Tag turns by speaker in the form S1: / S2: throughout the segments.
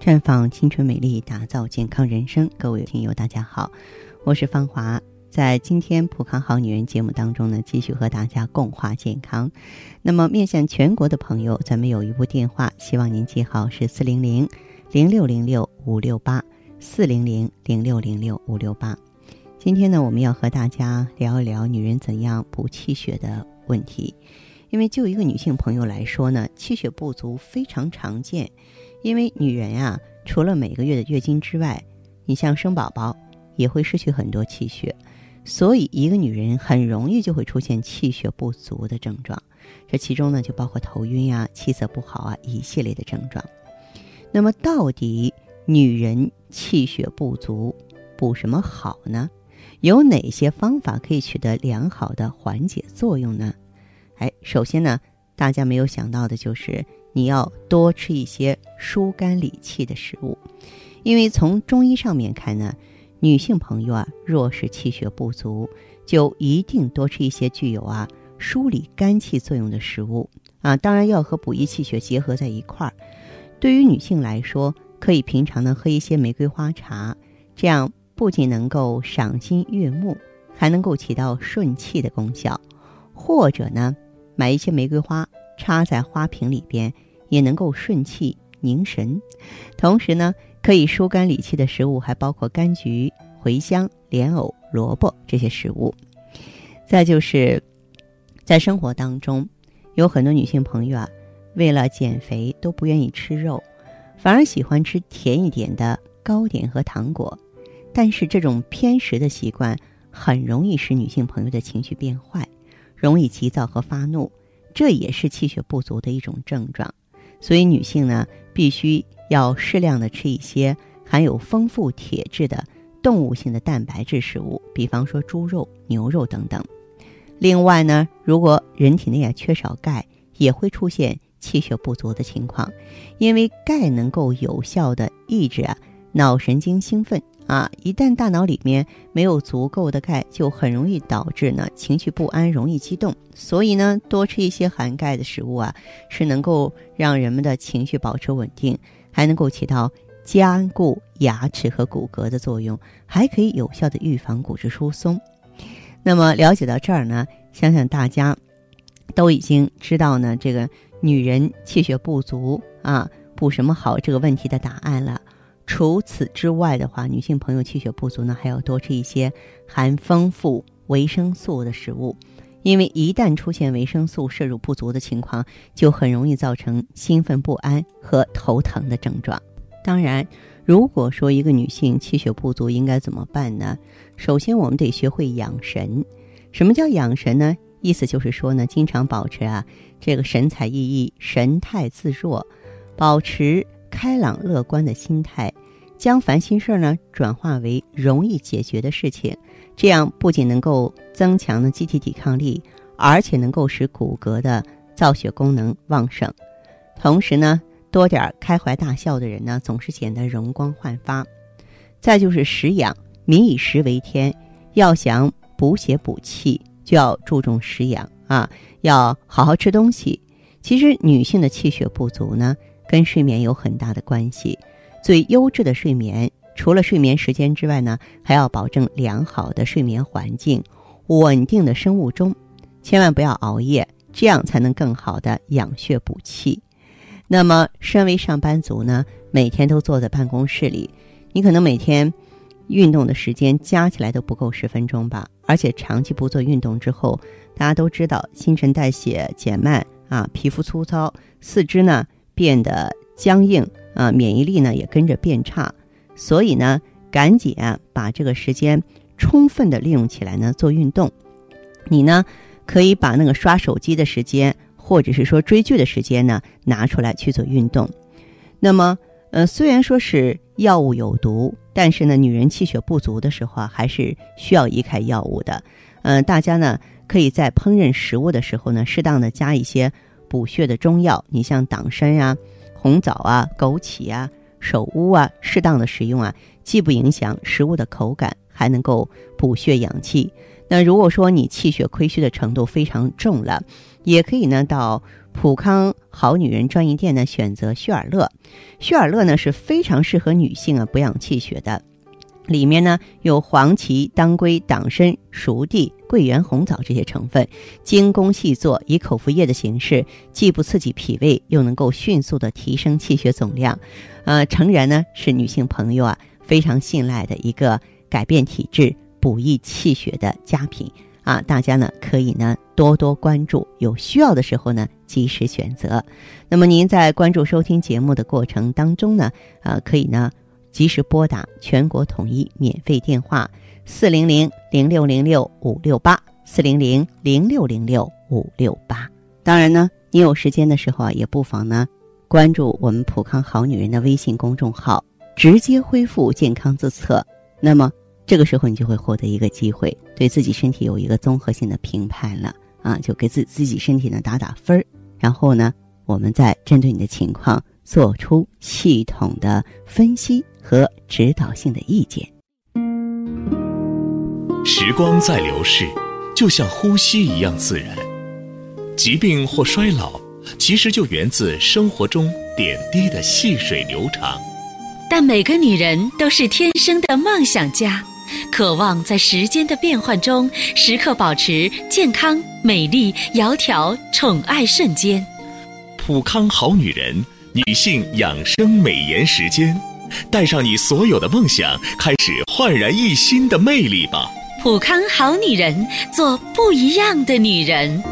S1: 绽放青春美丽，打造健康人生。各位听友，大家好，我是芳华。在今天《普康好女人》节目当中呢，继续和大家共话健康。那么，面向全国的朋友，咱们有一部电话，希望您记好，是四零零零六零六五六八四零零零六零六五六八。今天呢，我们要和大家聊一聊女人怎样补气血的问题。因为就一个女性朋友来说呢，气血不足非常常见。因为女人呀，除了每个月的月经之外，你像生宝宝也会失去很多气血，所以一个女人很容易就会出现气血不足的症状。这其中呢，就包括头晕呀、气色不好啊一系列的症状。那么，到底女人气血不足补什么好呢？有哪些方法可以取得良好的缓解作用呢？哎，首先呢，大家没有想到的就是你要多吃一些疏肝理气的食物，因为从中医上面看呢，女性朋友啊，若是气血不足，就一定多吃一些具有啊疏理肝气作用的食物啊，当然要和补益气血结合在一块儿。对于女性来说，可以平常呢喝一些玫瑰花茶，这样不仅能够赏心悦目，还能够起到顺气的功效，或者呢。买一些玫瑰花插在花瓶里边，也能够顺气凝神。同时呢，可以疏肝理气的食物还包括柑橘、茴香、莲藕、萝卜这些食物。再就是在生活当中，有很多女性朋友啊，为了减肥都不愿意吃肉，反而喜欢吃甜一点的糕点和糖果。但是这种偏食的习惯很容易使女性朋友的情绪变坏。容易急躁和发怒，这也是气血不足的一种症状。所以女性呢，必须要适量的吃一些含有丰富铁质的动物性的蛋白质食物，比方说猪肉、牛肉等等。另外呢，如果人体内啊缺少钙，也会出现气血不足的情况，因为钙能够有效的抑制啊脑神经兴奋。啊，一旦大脑里面没有足够的钙，就很容易导致呢情绪不安，容易激动。所以呢，多吃一些含钙的食物啊，是能够让人们的情绪保持稳定，还能够起到加固牙齿和骨骼的作用，还可以有效的预防骨质疏松。那么了解到这儿呢，想想大家都已经知道呢，这个女人气血不足啊，补什么好这个问题的答案了。除此之外的话，女性朋友气血不足呢，还要多吃一些含丰富维生素的食物，因为一旦出现维生素摄入不足的情况，就很容易造成兴奋不安和头疼的症状。当然，如果说一个女性气血不足，应该怎么办呢？首先，我们得学会养神。什么叫养神呢？意思就是说呢，经常保持啊这个神采奕奕、神态自若，保持开朗乐观的心态。将烦心事儿呢转化为容易解决的事情，这样不仅能够增强呢机体抵抗力，而且能够使骨骼的造血功能旺盛。同时呢，多点开怀大笑的人呢，总是显得容光焕发。再就是食养，民以食为天，要想补血补气，就要注重食养啊，要好好吃东西。其实女性的气血不足呢，跟睡眠有很大的关系。最优质的睡眠，除了睡眠时间之外呢，还要保证良好的睡眠环境、稳定的生物钟，千万不要熬夜，这样才能更好的养血补气。那么，身为上班族呢，每天都坐在办公室里，你可能每天运动的时间加起来都不够十分钟吧？而且长期不做运动之后，大家都知道新陈代谢减慢啊，皮肤粗糙，四肢呢变得僵硬。啊，免疫力呢也跟着变差，所以呢，赶紧啊把这个时间充分的利用起来呢，做运动。你呢可以把那个刷手机的时间，或者是说追剧的时间呢拿出来去做运动。那么，呃，虽然说是药物有毒，但是呢，女人气血不足的时候啊，还是需要移开药物的。嗯，大家呢可以在烹饪食物的时候呢，适当的加一些补血的中药，你像党参呀。红枣啊、枸杞啊、首乌啊，适当的食用啊，既不影响食物的口感，还能够补血养气。那如果说你气血亏虚的程度非常重了，也可以呢到普康好女人专营店呢，选择旭尔乐。旭尔乐呢是非常适合女性啊补养气血的，里面呢有黄芪、当归、党参、熟地、桂圆、红枣这些成分，精工细作，以口服液的形式，既不刺激脾胃，又能够迅速的提升气血总量。呃，诚然呢是女性朋友啊非常信赖的一个改变体质、补益气血的佳品。啊，大家呢可以呢多多关注，有需要的时候呢及时选择。那么您在关注收听节目的过程当中呢，呃，可以呢及时拨打全国统一免费电话四零零零六零六五六八四零零零六零六五六八。当然呢，你有时间的时候啊，也不妨呢关注我们普康好女人的微信公众号，直接恢复健康自测。那么。这个时候，你就会获得一个机会，对自己身体有一个综合性的评判了啊，就给自自己身体呢打打分，然后呢，我们再针对你的情况做出系统的分析和指导性的意见。
S2: 时光在流逝，就像呼吸一样自然。疾病或衰老，其实就源自生活中点滴的细水流长。
S3: 但每个女人都是天生的梦想家。渴望在时间的变换中，时刻保持健康、美丽、窈窕、宠爱瞬间。
S2: 普康好女人，女性养生美颜时间，带上你所有的梦想，开始焕然一新的魅力吧！
S3: 普康好女人，做不一样的女人。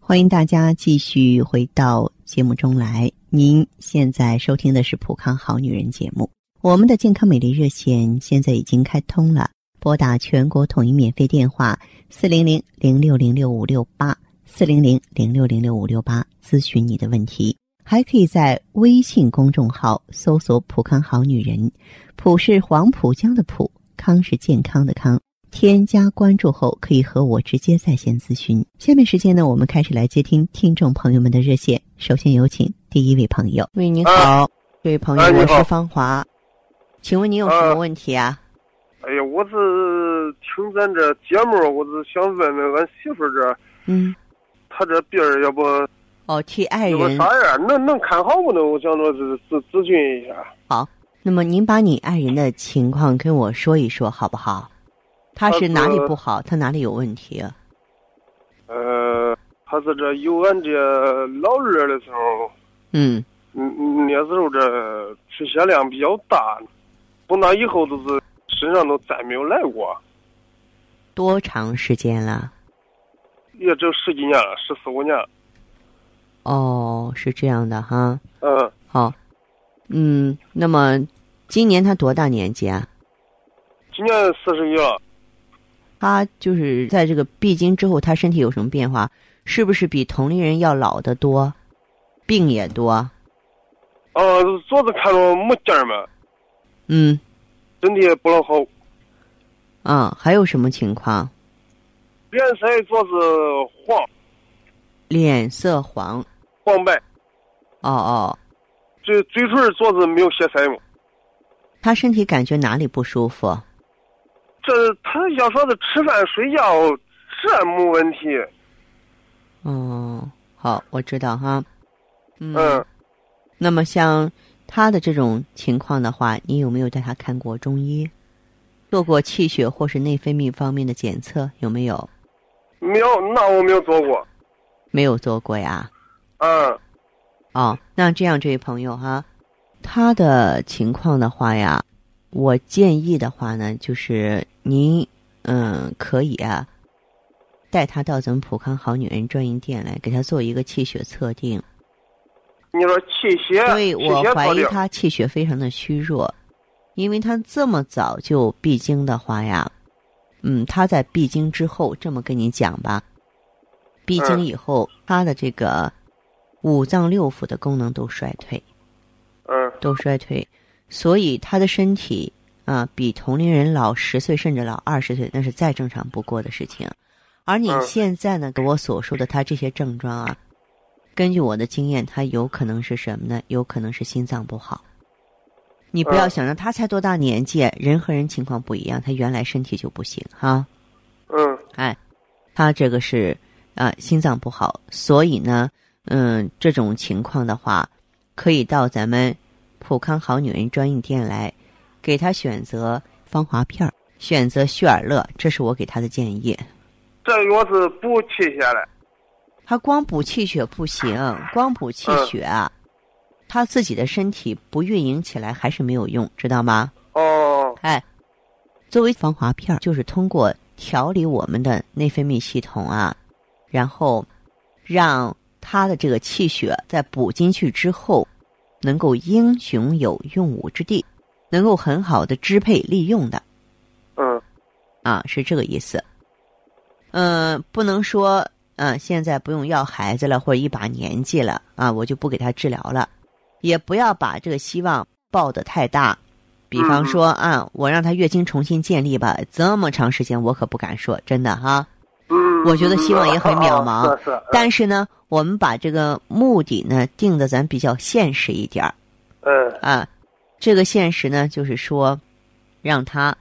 S1: 欢迎大家继续回到节目中来。您现在收听的是《普康好女人》节目，我们的健康美丽热线现在已经开通了，拨打全国统一免费电话四零零零六零六五六八四零零零六零六五六八咨询你的问题，还可以在微信公众号搜索“普康好女人”，普是黄浦江的浦，康是健康的康。添加关注后，可以和我直接在线咨询。下面时间呢，我们开始来接听听众朋友们的热线。首先有请第一位朋友。喂，你好，这位朋友，我是芳华，请问你有什么问题啊？
S4: 哎呀，我是听咱这节目，我是想问问俺媳妇这，
S1: 嗯，
S4: 她这病要不
S1: 哦，替爱人
S4: 啥样？能能看好不能？我想着是咨咨询一下。
S1: 好，那么您把你爱人的情况跟我说一说，好不好？他是哪里不好？他哪里有问题？
S4: 呃，他是这有俺这老二的时候，
S1: 嗯，
S4: 嗯，那时候这出血量比较大，从那以后都是身上都再没有来过。
S1: 多长时间了？
S4: 也就十几年了，十四五年。
S1: 哦，是这样的哈。
S4: 嗯。
S1: 好。嗯，那么今年他多大年纪啊？
S4: 今年四十一了。
S1: 他就是在这个闭经之后，他身体有什么变化？是不是比同龄人要老得多，病也多？
S4: 呃，昨子看着没劲儿嘛。
S1: 嗯。
S4: 身体不老好。
S1: 啊，还有什么情况？
S4: 脸色主要是黄。
S1: 脸色黄。
S4: 黄白。
S1: 哦哦。
S4: 嘴嘴唇主要是没有血色嘛。
S1: 他身体感觉哪里不舒服？
S4: 这他要说是吃饭睡觉，这没问题。
S1: 哦，好，我知道哈。
S4: 嗯。
S1: 那么像他的这种情况的话，你有没有带他看过中医，做过气血或是内分泌方面的检测？有没有？
S4: 没有，那我没有做过。
S1: 没有做过呀。
S4: 嗯。
S1: 哦，那这样，这位朋友哈，他的情况的话呀。我建议的话呢，就是您嗯可以啊，带他到咱们普康好女人专营店来，给他做一个气血测定。
S4: 你说气血？
S1: 对，我怀疑他气血非常的虚弱，因为他这么早就闭经的话呀，嗯，他在闭经之后，这么跟你讲吧，闭经以后，他的这个五脏六腑的功能都衰退，
S4: 嗯，
S1: 都衰退。所以他的身体啊，比同龄人老十岁甚至老二十岁，那是再正常不过的事情。而你现在呢，给我所说的他这些症状啊，根据我的经验，他有可能是什么呢？有可能是心脏不好。你不要想着他才多大年纪，人和人情况不一样，他原来身体就不行哈。嗯哎，他这个是啊、心脏不好，所以呢，嗯，这种情况的话，可以到咱们普康好女人专营店来，给他选择芳华片儿，选择旭尔乐，这是我给他的建议。
S4: 这药是补气血的。
S1: 他光补气血不行，光补气血啊，他自己的身体不运营起来还是没有用，知道吗？
S4: 哦，
S1: 哎，作为防滑片儿，就是通过调理我们的内分泌系统啊，然后让他的这个气血在补进去之后，能够英雄有用武之地，能够很好的支配利用的
S4: 嗯
S1: 啊，是这个意思。嗯、不能说嗯、现在不用要孩子了，或者一把年纪了啊，我就不给他治疗了，也不要把这个希望抱得太大。比方说啊，我让他月经重新建立吧，这么长时间我可不敢说，真的哈。
S4: 嗯，
S1: 我觉得希望也很渺茫
S4: 嗯是是，
S1: 但是呢，我们把这个目的呢定的咱比较现实一点儿
S4: 嗯
S1: 啊。这个现实呢，就是说，让他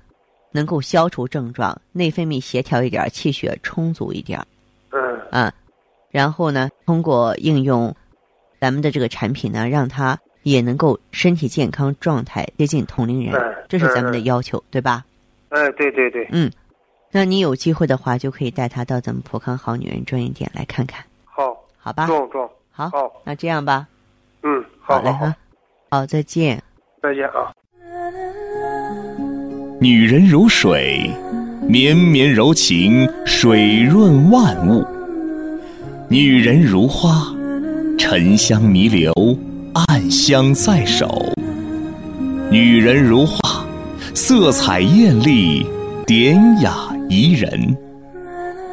S1: 能够消除症状，内分泌协调一点儿，气血充足一点儿
S4: 嗯
S1: 啊。然后呢，通过应用咱们的这个产品呢，让他也能够身体健康状态接近同龄人
S4: 嗯，
S1: 这是咱们的要求，对吧？
S4: 哎，对对对，嗯
S1: 那你有机会的话，就可以带他到咱们普康好女人专营店来看看，
S4: 好，
S1: 好吧？
S4: 中中，
S1: 好，
S4: 好，
S1: 那这样吧，
S4: 嗯，好
S1: 嘞哈，，好，再见。
S4: 再见啊。
S2: 女人如水，绵绵柔情，水润万物；女人如花，沉香弥留，暗香在手；女人如画，色彩艳丽，典雅宜人。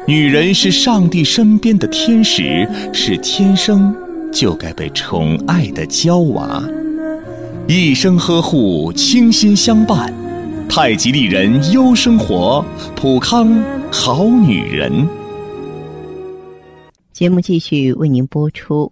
S2: 女人是上帝身边的天使，是天生就该被宠爱的娇娃。一生呵护，倾心相伴。太极丽人优生活，普康好女人。
S1: 节目继续为您播出。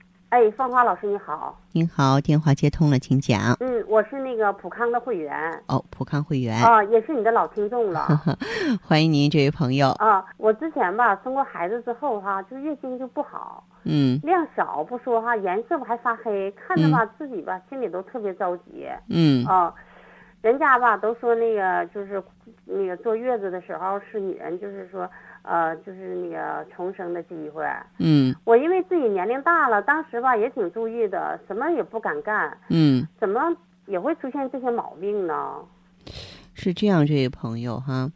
S5: 哎，芳华老师你好，
S1: 您好，电话接通了，请讲。
S5: 嗯，我是那个普康的会员
S1: 哦，普康会员，
S5: 啊，也是你的老听众了
S1: 欢迎您，这位朋友。
S5: 啊。我之前吧生过孩子之后哈，就月经就不好，
S1: 嗯
S5: 量少不说哈，颜色吧还发黑，看着吧自己吧心里都特别着急
S1: 嗯
S5: 啊。人家吧都说那个就是那个坐月子的时候是女人就是说呃就是那个重生的机会。
S1: 嗯
S5: 我因为自己年龄大了，当时吧也挺注意的，什么也不敢干，
S1: 嗯，
S5: 怎么也会出现这些毛病呢？
S1: 是这样，这位朋友哈，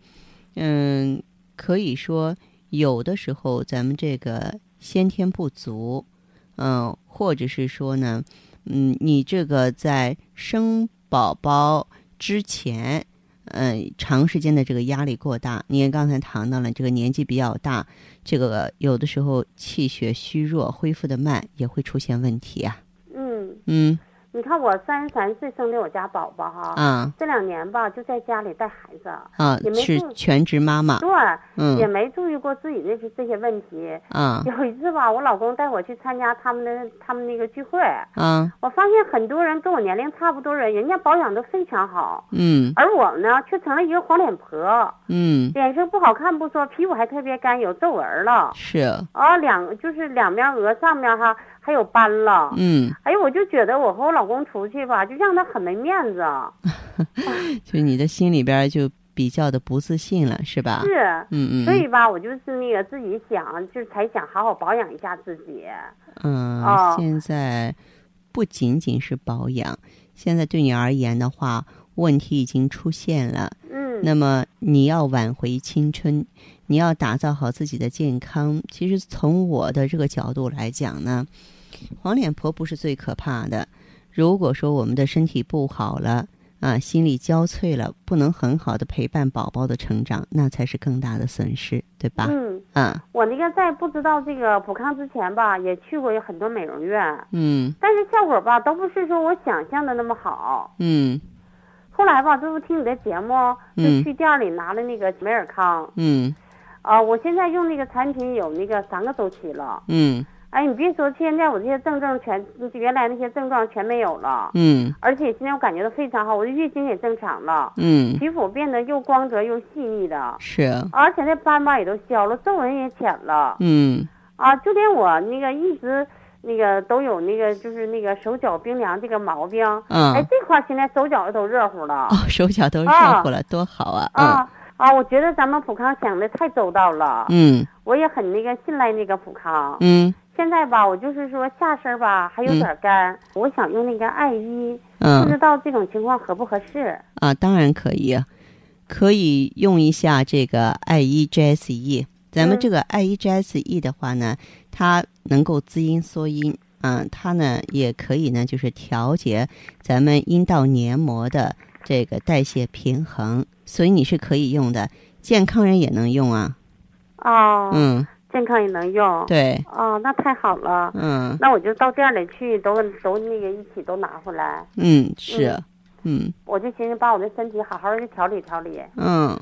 S1: 嗯，可以说有的时候咱们这个先天不足，嗯、或者是说呢，嗯，你这个在生宝宝之前。嗯，长时间的这个压力过大，你也刚才谈到了这个年纪比较大，这个有的时候气血虚弱，恢复的慢，也会出现问题啊。
S5: 嗯，
S1: 嗯
S5: 你看我三十三岁生的我家宝宝哈，
S1: 啊
S5: 这两年吧就在家里带孩子，
S1: 啊
S5: 也，没注
S1: 是全职妈妈，
S5: 对，也
S1: 嗯
S5: 没注意过自己那些这些问题。
S1: 啊
S5: 有一次吧，我老公带我去参加他们的他们那个聚会，
S1: 啊
S5: 我发现很多人跟我年龄差不多人，人家保养都非常好，
S1: 嗯。
S5: 而我呢却成了一个黄脸婆，
S1: 嗯，
S5: 脸色不好看不说，皮肤还特别干，有皱纹了，
S1: 是。
S5: 啊，两就是两边额上面哈还有斑了。
S1: 嗯，
S5: 哎呦，我就觉得我和我老公出去吧，就让他很没面子。
S1: 就你的心里边就比较的不自信了，是吧？
S5: 是，
S1: 嗯嗯，
S5: 所以吧，我就是那个自己想，就是才想好好保养一下自己。
S1: 嗯，
S5: 哦
S1: 现在不仅仅是保养，现在对你而言的话，问题已经出现了。
S5: 嗯，
S1: 那么你要挽回青春，你要打造好自己的健康。其实从我的这个角度来讲呢，黄脸婆不是最可怕的。如果说我们的身体不好了，啊，心力交瘁了，不能很好的陪伴宝宝的成长，那才是更大的损失，对吧？
S5: 嗯，
S1: 啊，
S5: 我那个在不知道这个普康之前吧，也去过很多美容院，
S1: 嗯。
S5: 但是效果吧都不是说我想象的那么好。
S1: 嗯。
S5: 后来吧，这不听你的节目，就
S1: 嗯
S5: 去店里拿了那个美尔康，
S1: 嗯。
S5: 啊，我现在用那个产品有那个三个周期了。
S1: 嗯
S5: 哎，你别说，现在我这些症状全，原来那些症状全没有了，
S1: 嗯。
S5: 而且现在我感觉到非常好，我的月经也正常了，
S1: 嗯，
S5: 皮肤变得又光泽又细腻的，
S1: 是，
S5: 而且那斑吧也都消了，皱纹也浅了，
S1: 嗯。
S5: 啊，就连我那个一直那个都有那个就是那个手脚冰凉这个毛病，
S1: 嗯。
S5: 哎，这块儿现在手脚都热乎了，
S1: 哦，手脚都热乎了，多好啊！
S5: 啊啊，我觉得咱们普康想的太周到了，
S1: 嗯。
S5: 我也很那个信赖那个普康。
S1: 嗯
S5: 现在吧，我就是说下身吧还有点干，我想用那个艾依，不知
S1: 嗯
S5: 道这种情况合不合适？
S1: 啊，当然可以啊，可以用一下这个艾依 GSE。咱们
S5: 嗯
S1: 这个艾依 GSE 的话呢，它能够滋阴缩阴，嗯，它呢也可以呢，就是调节咱们阴道黏膜的这个代谢平衡，所以你是可以用的，健康人也能用啊。
S5: 哦，
S1: 嗯，
S5: 健康也能用。。
S1: 对，
S5: 哦，那太好了。
S1: 嗯
S5: 那我就到店里去，都都那个一起都拿回来。
S1: 嗯是，嗯
S5: 我就寻思把我的身体好好的调理调理。
S1: 嗯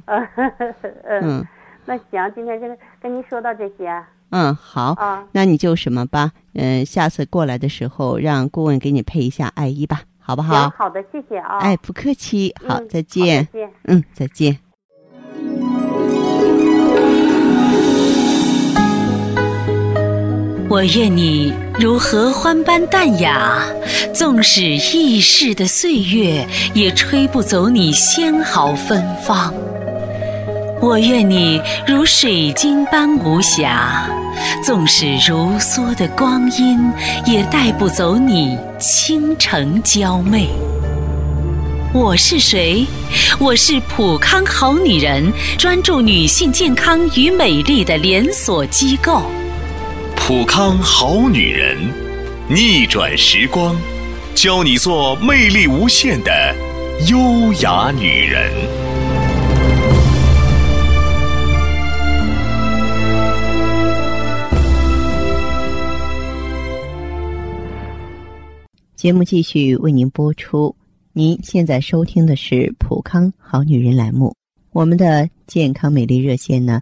S5: 嗯那行，今天就跟您说到这些
S1: 嗯，好。
S5: 啊。
S1: 那你就什么吧，嗯、下次过来的时候让顾问给你配一下艾依吧，好不，好？
S5: 好的，谢谢啊。
S1: 哎，不客气，好，
S5: 嗯
S1: 再见
S5: 好。再见。
S1: 嗯，再见。
S3: 我愿你如合欢般淡雅，纵使易逝的岁月，也吹不走你纤毫芬芳。我愿你如水晶般无瑕，纵使如梭的光阴，也带不走你倾城娇媚。我是谁？我是普康好女人，专注女性健康与美丽的连锁机构。
S2: 普康好女人，逆转时光，教你做魅力无限的优雅女人。
S1: 节目继续为您播出。您现在收听的是《普康好女人》栏目。我们的健康美丽热线呢，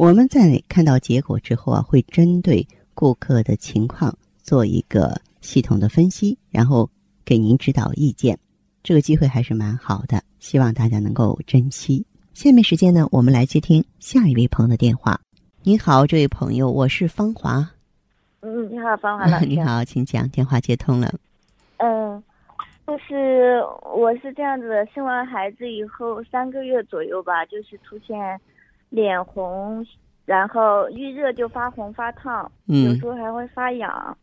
S1: 我们在看到结果之后啊，会针对顾客的情况做一个系统的分析，然后给您指导意见。这个机会还是蛮好的，希望大家能够珍惜。下面时间呢，我们来接听下一位朋友的电话。您好，这位朋友，我是芳华。
S6: 嗯，你好，芳华老师。
S1: 你。好，请讲，电话接通了。
S6: 嗯，就是我是这样子的，生完孩子以后三个月左右吧，就是出现脸红，然后遇热就发红发烫，
S1: 嗯
S6: 有时候还会发痒。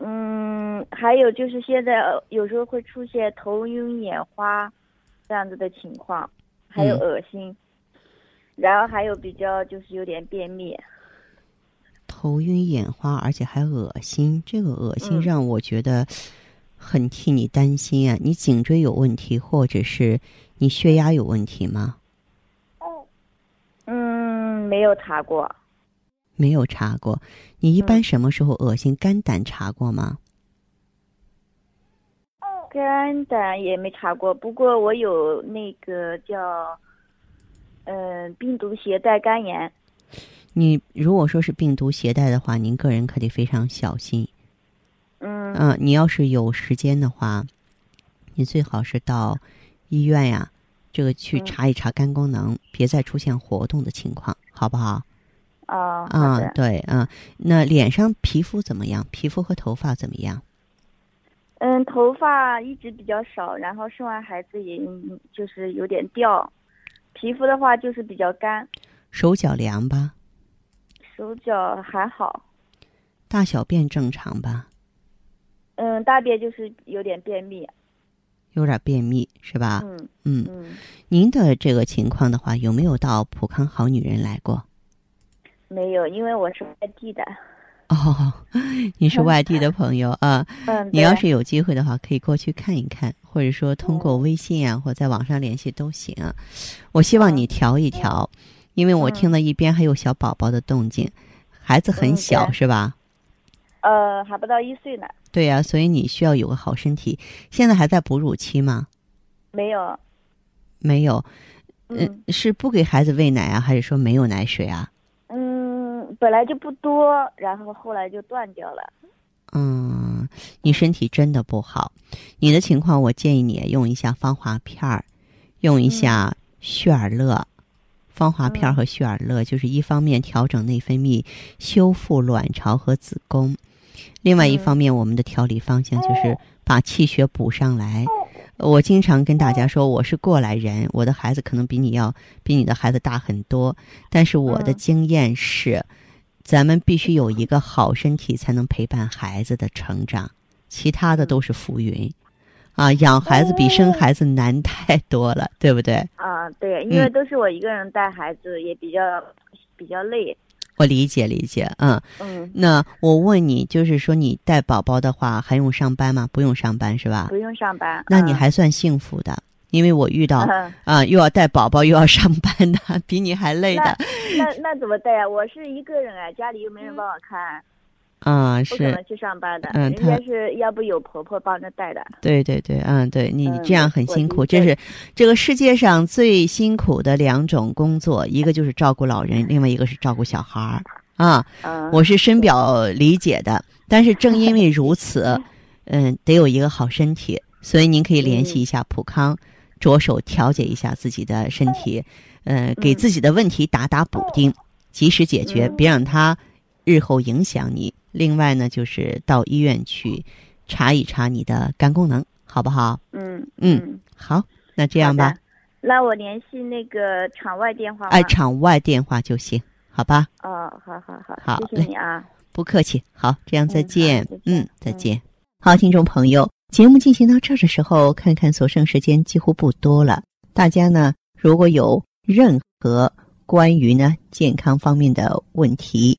S6: 嗯，还有就是现在呃有时候会出现头晕眼花这样子的情况，还有
S1: 嗯
S6: 恶心，然后还有比较就是有点便秘。
S1: 头晕眼花，而且还恶心，这个恶心
S6: 嗯
S1: 让我觉得很替你担心啊！你颈椎有问题，或者是你血压有问题吗？
S6: 嗯，没有查过。
S1: 没有查过。你一般什么时候恶心？肝胆查过吗？
S6: 肝胆也没查过，不过我有那个叫，嗯、病毒携带肝炎。
S1: 你如果说是病毒携带的话，您个人可得非常小心。
S6: 嗯
S1: 嗯、你要是有时间的话，你最好是到医院呀，这个去
S6: 嗯
S1: 查一查肝功能，别再出现活动的情况，好不好？
S6: 啊，好
S1: 啊，对啊，那脸上皮肤怎么样？皮肤和头发怎么样？
S6: 嗯，头发一直比较少，然后生完孩子也嗯就是有点掉，皮肤的话就是比较干，
S1: 手脚凉吧？
S6: 手脚还好。
S1: 大小便正常吧？
S6: 嗯，大便就是有点便秘。
S1: 有点便秘是吧？
S6: 嗯
S1: 嗯。
S6: 嗯，
S1: 您的这个情况的话，有没有到普康好女人来过？
S6: 没有，因为我是外地的。
S1: 哦，你是外地的朋友啊。
S6: 嗯，
S1: 你要是有机会的话，可以过去看一看，或者说通过微信啊，或在网上联系都行。我希望你调一调，因为我
S6: 嗯
S1: 听到一边还有小宝宝的动静，孩子很
S6: 嗯
S1: 小、
S6: 对
S1: 是吧？
S6: 呃还不到一岁呢，
S1: 对呀、所以你需要有个好身体。现在还在哺乳期吗？
S6: 没有。
S1: 没有，
S6: 嗯
S1: 是不给孩子喂奶啊，还是说没有奶水啊？
S6: 嗯，本来就不多，然后后来就断掉了。
S1: 嗯，你身体真的不好。你的情况，我建议你用一下芳华片儿，用一下旭尔乐。芳华片儿
S6: 嗯
S1: 和旭尔乐就是一方面调整内分泌，修复卵巢和子宫；另外一
S6: 嗯
S1: 方面，我们的调理方向就是把气血补上来。我经常跟大家说，我是过来人，我的孩子可能比你要比你的孩子大很多，但是我的
S6: 嗯
S1: 经验是，咱们必须有一个好身体，才能陪伴孩子的成长，其他的都是浮云。啊，养孩子比生孩子难太多了，对不对？
S6: 啊，对，因为
S1: 嗯
S6: 都是我一个人带孩子，也比较比较累。
S1: 我理解理解，嗯。
S6: 嗯，
S1: 那我问你，就是说你带宝宝的话，还用上班吗？不用上班是吧
S6: 不？用上班。
S1: 那你
S6: 嗯
S1: 还算幸福的，因为我遇到
S6: 嗯
S1: 啊，又要带宝宝又要上班的，比你还累的
S6: 那那怎么带啊？我是一个人啊，家里又没人帮我看，
S1: 啊，是
S6: 不可能，去上班的。
S1: 嗯
S6: 人家是要不有婆婆帮着带的。
S1: 对对对，嗯，对你这样很辛苦，这是这个世界上最辛苦的两种工作，一个就是照顾老人，另外一个是照顾小孩儿啊。
S6: 嗯，
S1: 我是深表理解的，但是正因为如此，嗯，得有一个好身体，所以您可以联系一下普康，着手调节一下自己的身体，呃，给自己的问题打打补丁，及时解决，
S6: 嗯
S1: 别让它日后影响你。另外呢，就是到医院去查一查你的肝功能，好不好？
S6: 嗯
S1: 嗯
S6: 嗯，
S1: 好，那这样吧，。
S6: 那我联系那个场外电话
S1: 哎？场外电话就行，好吧？
S6: 哦，好好好，
S1: 好
S6: 谢谢你啊。
S1: 不客气，好，这样
S6: 再见，
S1: 嗯，再
S6: 嗯
S1: 见。好，听众朋友，节目进行到这儿的时候，看看所剩时间几乎不多了。大家呢，如果有任何关于呢健康方面的问题，